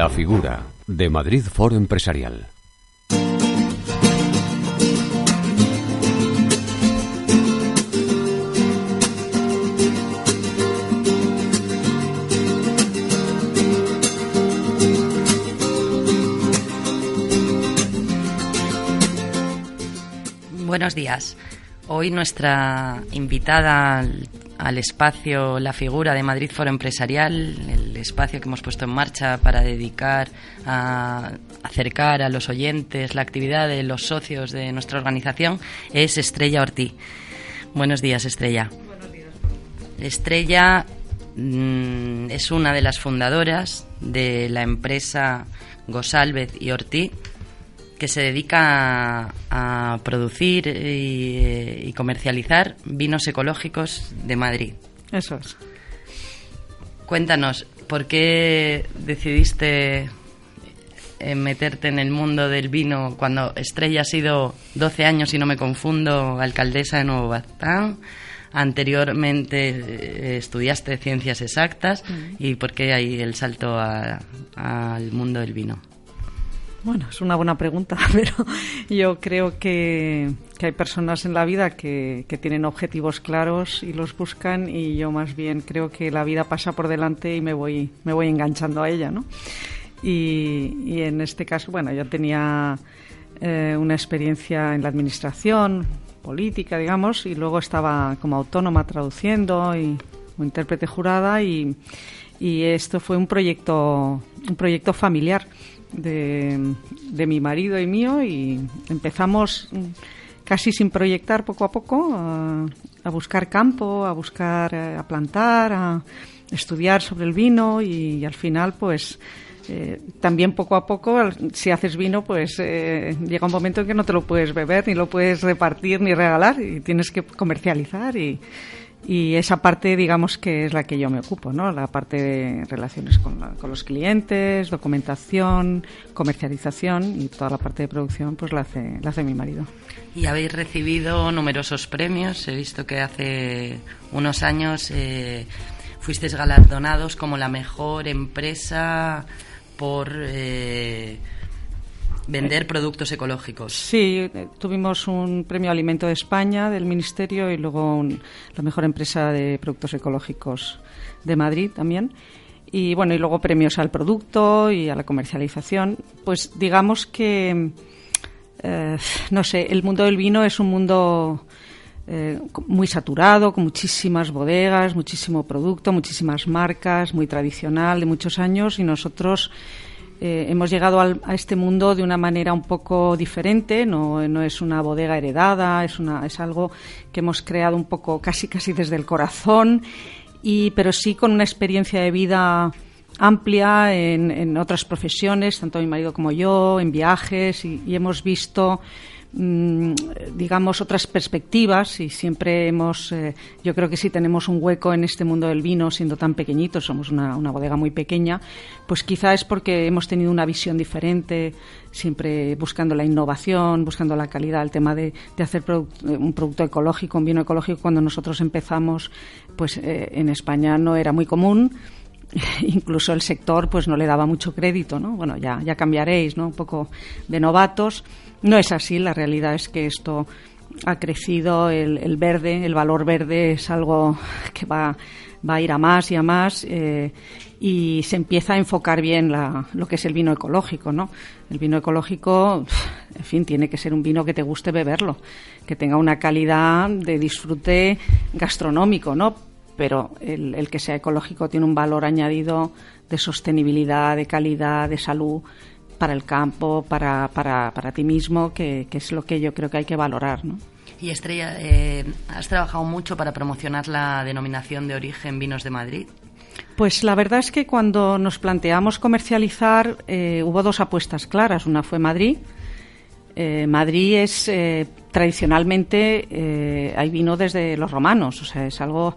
La figura de Madrid Foro Empresarial. Buenos días. Hoy nuestra invitada al, espacio La Figura de Madrid Foro Empresarial, el espacio que hemos puesto en marcha para dedicar a acercar a los oyentes la actividad de los socios de nuestra organización, es Estrella Ortiz. Buenos días, Estrella. Buenos días. Estrella mm, es una de las fundadoras de la empresa Gosalvez y Ortiz que se dedica a, producir y, comercializar vinos ecológicos de Madrid. Eso es. Cuéntanos, ¿por qué decidiste eh, meterte en el mundo del vino cuando Estrella ha sido 12 años, si no me confundo, alcaldesa de Nuevo Baztán? Anteriormente eh, estudiaste ciencias exactas mm. y por qué hay el salto al mundo del vino. Bueno, es una buena pregunta, pero yo creo que, hay personas en la vida que, tienen objetivos claros y los buscan y yo más bien creo que la vida pasa por delante y me voy, me voy enganchando a ella, ¿no? Y, en este caso, bueno, yo tenía eh, una experiencia en la administración, política, digamos, y luego estaba como autónoma traduciendo y como intérprete jurada y, y esto fue un proyecto, un proyecto familiar de, de mi marido y mío y empezamos casi sin proyectar poco a poco a, buscar campo, a buscar, eh, a plantar, a estudiar sobre el vino y, al final pues eh, también poco a poco si haces vino pues eh, llega un momento en que no te lo puedes beber ni lo puedes repartir ni regalar y tienes que comercializar y, y esa parte, digamos, que es la que yo me ocupo, ¿no? La parte de relaciones con, con, los clientes, documentación, comercialización y toda la parte de producción, pues la hace, la hace mi marido. Y habéis recibido numerosos premios. He visto que hace unos años eh, fuisteis galardonados como la mejor empresa por... Eh, Vender productos ecológicos. Sí, tuvimos un premio Alimento de España del Ministerio y luego la mejor empresa de productos ecológicos de Madrid también. Y bueno, y luego premios al producto y a la comercialización. Pues digamos que, eh, no sé, el mundo del vino es un mundo eh, muy saturado, con muchísimas bodegas, muchísimo producto, muchísimas marcas, muy tradicional de muchos años y nosotros eh, hemos llegado a este mundo de una manera un poco diferente, no, es una bodega heredada, es, una, es algo que hemos creado un poco casi casi desde el corazón, y, pero sí con una experiencia de vida amplia en, otras profesiones, tanto mi marido como yo, en viajes, y hemos visto digamos, otras perspectivas y siempre hemos, eh, yo creo que si tenemos un hueco en este mundo del vino, siendo tan pequeñitos, somos una, bodega muy pequeña, pues quizá es porque hemos tenido una visión diferente, siempre buscando la innovación, buscando la calidad, el tema de, hacer eh, un producto ecológico, un vino ecológico, cuando nosotros empezamos, pues eh, en España no era muy común incluso el sector pues no le daba mucho crédito, ¿no? Bueno, ya, ya cambiaréis, ¿no? Un poco de novatos. No es así, la realidad es que esto ha crecido, el, verde, el valor verde es algo que va, va a ir a más y a más eh, y se empieza a enfocar bien lo que es el vino ecológico, ¿no? El vino ecológico, en fin, tiene que ser un vino que te guste beberlo, que tenga una calidad de disfrute gastronómico, ¿no? Pero el, el que sea ecológico tiene un valor añadido de sostenibilidad, de calidad, de salud para el campo, para, para, para ti mismo, que, es lo que yo creo que hay que valorar. ¿no? Y Estrella, eh, ¿has trabajado mucho para promocionar la denominación de origen Vinos de Madrid? Pues la verdad es que cuando nos planteamos comercializar eh, hubo dos apuestas claras. Una fue Madrid. Eh, Madrid es tradicionalmente hay vino desde los romanos, o sea es algo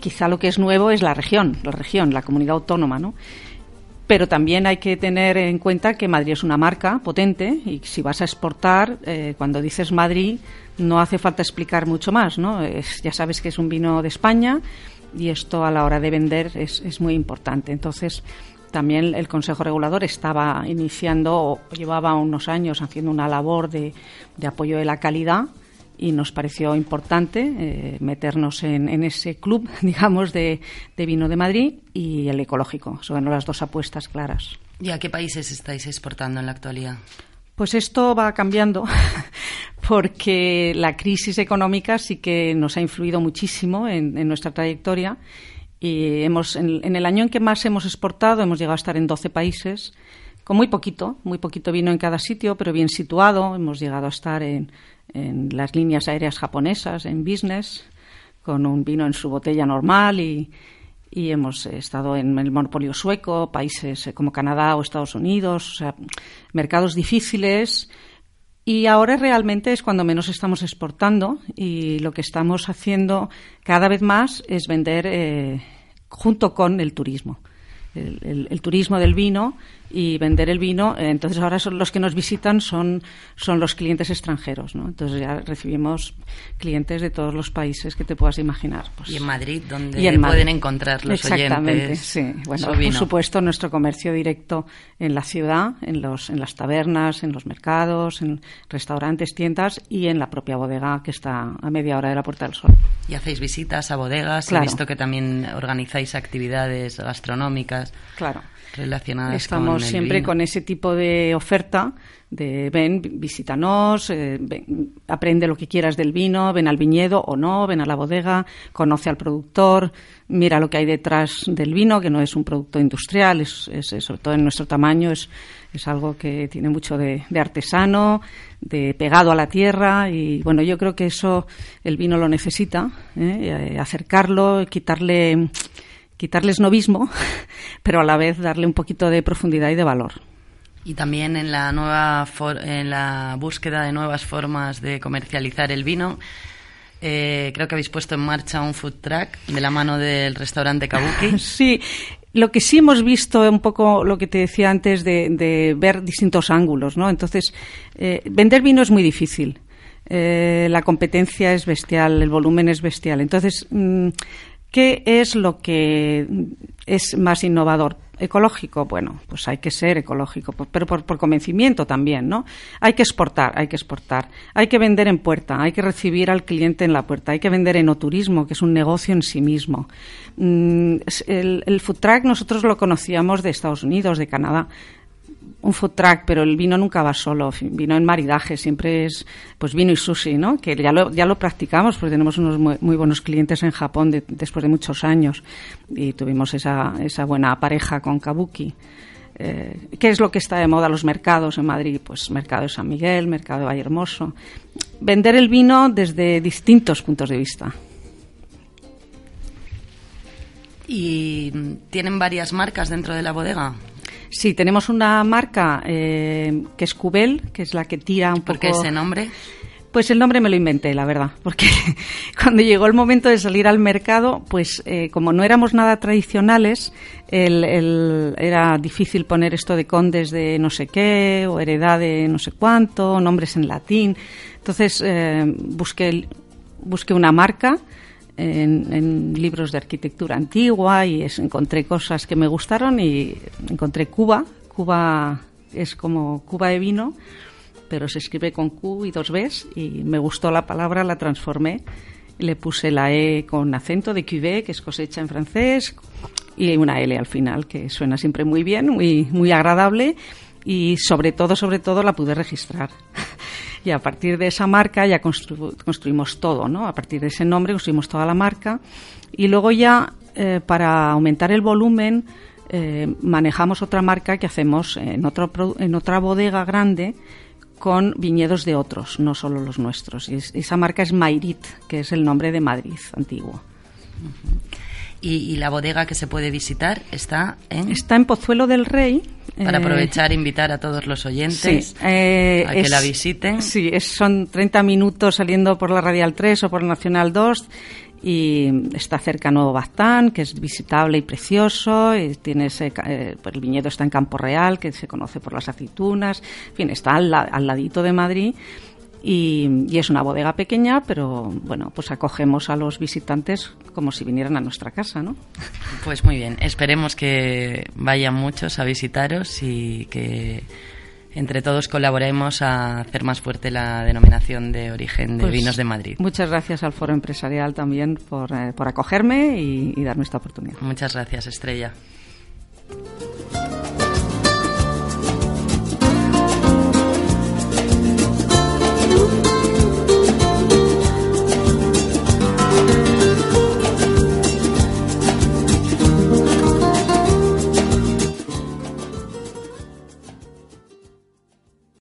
quizá lo que es nuevo es la región, la región, la comunidad autónoma, ¿no? pero también hay que tener en cuenta que Madrid es una marca potente y si vas a exportar, eh, cuando dices Madrid, no hace falta explicar mucho más, ¿no? ya sabes que es un vino de España y esto a la hora de vender es, muy importante. Entonces, también el Consejo Regulador estaba iniciando o llevaba unos años haciendo una labor de, apoyo de la calidad y nos pareció importante eh, meternos en, ese club, digamos, de, vino de Madrid y el ecológico. Son las dos apuestas claras. ¿Y a qué países estáis exportando en la actualidad? Pues esto va cambiando porque la crisis económica sí que nos ha influido muchísimo en, nuestra trayectoria y hemos en, el año en que más hemos exportado hemos llegado a estar en 12 países con muy poquito, muy poquito vino en cada sitio, pero bien situado. Hemos llegado a estar en, en las líneas aéreas japonesas, en business, con un vino en su botella normal y, y hemos estado en el monopolio sueco, países eh, como Canadá o Estados Unidos, o sea, mercados difíciles. Y ahora realmente es cuando menos estamos exportando y lo que estamos haciendo cada vez más es vender eh, junto con el turismo el, turismo del vino y vender el vino. Entonces ahora son los que nos visitan son, son los clientes extranjeros, ¿no? Entonces ya recibimos clientes de todos los países que te puedas imaginar. Pues. y en Madrid, donde pueden encontrar los Exactamente, sí. Bueno, por supuesto, nuestro comercio directo en la ciudad, en, los, en las tabernas, en los mercados, en restaurantes, tiendas y en la propia bodega que está a media hora de la Puerta del Sol. ¿Y hacéis visitas a bodegas? He visto que también organizáis actividades gastronómicas. Claro. Relacionadas Estamos siempre con ese tipo de oferta de ven, visítanos, eh, aprende lo que quieras del vino, ven al viñedo o no, ven a la bodega, conoce al productor, mira lo que hay detrás del vino, que no es un producto industrial, es, sobre todo en nuestro tamaño, es, es algo que tiene mucho de, artesano, de pegado a la tierra y bueno, yo creo que eso el vino lo necesita, ¿eh? Eh, acercarlo, quitarle quitarles novismo, pero a la vez darle un poquito de profundidad y de valor. Y también en la nueva en la búsqueda de nuevas formas de comercializar el vino, eh, creo que habéis puesto en marcha un food truck de la mano del restaurante Kabuki. Sí, lo que sí hemos visto un poco lo que te decía antes de, ver distintos ángulos, ¿no? Entonces, eh, vender vino es muy difícil. Eh, la competencia es bestial, el volumen es bestial. Entonces, mm, ¿Qué es lo que es más innovador? Ecológico, bueno, pues hay que ser ecológico, pero por, convencimiento también, ¿no? Hay que exportar, hay que exportar, hay que vender en puerta, hay que recibir al cliente en la puerta, hay que vender en turismo, que es un negocio en sí mismo. Mm, el, el food truck nosotros lo conocíamos de Estados Unidos, de Canadá, un food truck, pero el vino nunca va solo, vino en maridaje, siempre es pues vino y sushi, ¿no? Que ya lo, ya lo practicamos, porque tenemos unos muy, buenos clientes en Japón después de muchos años y tuvimos esa, esa buena pareja con Kabuki. Eh, ¿Qué es lo que está de moda los mercados en Madrid? Pues mercado de San Miguel, mercado de Valle Hermoso. Vender el vino desde distintos puntos de vista. ¿Y tienen varias marcas dentro de la bodega? Sí, tenemos una marca eh, que es Cubel, que es la que tira un poco... ¿Por qué ese nombre? Pues el nombre me lo inventé, la verdad, porque cuando llegó el momento de salir al mercado, pues eh, como no éramos nada tradicionales, era difícil poner esto de condes de no sé qué o heredad de no sé cuánto, nombres en latín. Entonces eh, busqué, busqué una marca en, libros de arquitectura antigua y encontré cosas que me gustaron y encontré Cuba. Cuba es como Cuba de vino, pero se escribe con Q y dos Bs y me gustó la palabra, la transformé. Le puse la E con acento de cuvée, que es cosecha en francés, y una L al final, que suena siempre muy bien, muy, muy agradable y sobre todo, sobre todo la pude registrar. y a partir de esa marca ya construimos todo, ¿no? A partir de ese nombre construimos toda la marca y luego ya eh, para aumentar el volumen eh, manejamos otra marca que hacemos en, otro, en otra bodega grande con viñedos de otros, no solo los nuestros. Y esa marca es Mairit, que es el nombre de Madrid antiguo. Y, la bodega que se puede visitar está en... Está en Pozuelo del Rey. Para eh, aprovechar e invitar a todos los oyentes eh, a que la visiten. Sí, son 30 minutos saliendo por la Radial 3 o por la Nacional 2 y está cerca Nuevo Baztán, que es visitable y precioso, y tiene ese, eh, pues el viñedo está en Campo Real, que se conoce por las aceitunas, en fin, está al, al ladito de Madrid Y, y, es una bodega pequeña, pero bueno, pues acogemos a los visitantes como si vinieran a nuestra casa, ¿no? Pues muy bien, esperemos que vayan muchos a visitaros y que entre todos colaboremos a hacer más fuerte la denominación de origen de Pues, vinos de Madrid. Muchas gracias al Foro Empresarial también por, eh, por acogerme y, y darme esta oportunidad. Muchas gracias, Estrella.